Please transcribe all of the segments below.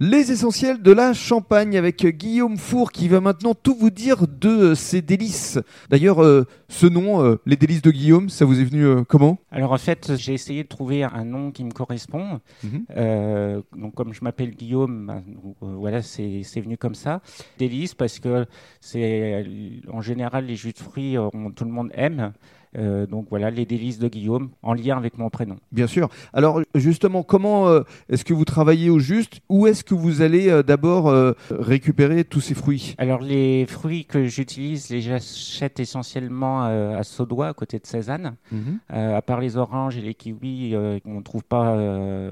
Les essentiels de la Champagne avec Guillaume Four qui va maintenant tout vous dire de ses délices. D'ailleurs, euh, ce nom, euh, les délices de Guillaume, ça vous est venu euh, comment? Alors en fait, j'ai essayé de trouver un nom qui me correspond. Mhm. Donc comme je m'appelle Guillaume, ben, voilà, c'est c'est venu comme ça. Délices parce que c'est en général les jus de fruits, on- tout le monde aime. Euh, donc voilà, les délices de Guillaume en lien avec mon prénom. Bien sûr. Alors justement, comment euh, est-ce que vous travaillez au juste Où est-ce que vous allez euh, d'abord récupérer tous ces fruits? Alors les fruits que j'utilise, les j'achète essentiellement à Saudois, à côté de Cézanne. Euh, à part les oranges et les kiwis qu'on ne trouve pas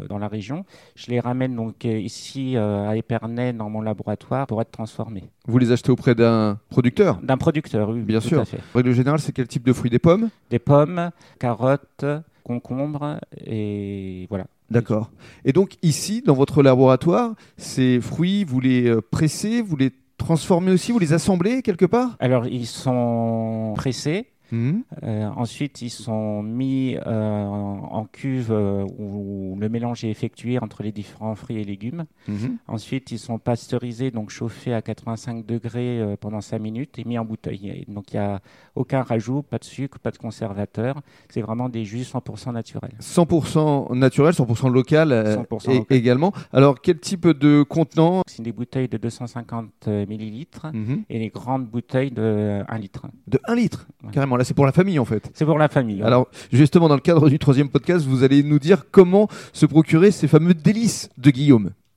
dans la région, je les ramène donc ici à Épernay dans mon laboratoire pour être transformés. Vous les achetez auprès d'un producteur D'un producteur, oui, Bien tout sûr. à fait. En règle générale, c'est quel type de fruits Des pommes Des pommes, carottes, concombres et voilà. D'accord. Et donc ici, dans votre laboratoire, ces fruits, vous les euh, pressez, vous les transformez aussi, vous les assemblez quelque part Alors ils sont pressés. Mhm. Euh, ensuite, ils sont mis euh, en, en cuve euh, où le mélange est effectué entre les différents fruits et légumes. Mhm. Ensuite, ils sont pasteurisés, donc chauffés à 85 degrés pendant 5 minutes et mis en bouteille. Et donc, il n'y a aucun rajout, pas de sucre, pas de conservateur. C'est vraiment des jus 100% naturels. 100% naturel, 100% local, 100% et- local. également. Alors, quel type de contenant? C'est des bouteilles de 250 millilitres Mhm. et les grandes bouteilles de 1 litre. De 1 litre, Ouais. carrément. C'est pour la famille, en fait. C'est pour la famille. Alors, justement, dans le cadre du troisième podcast, vous allez nous dire comment se procurer ces fameux délices de Guillaume.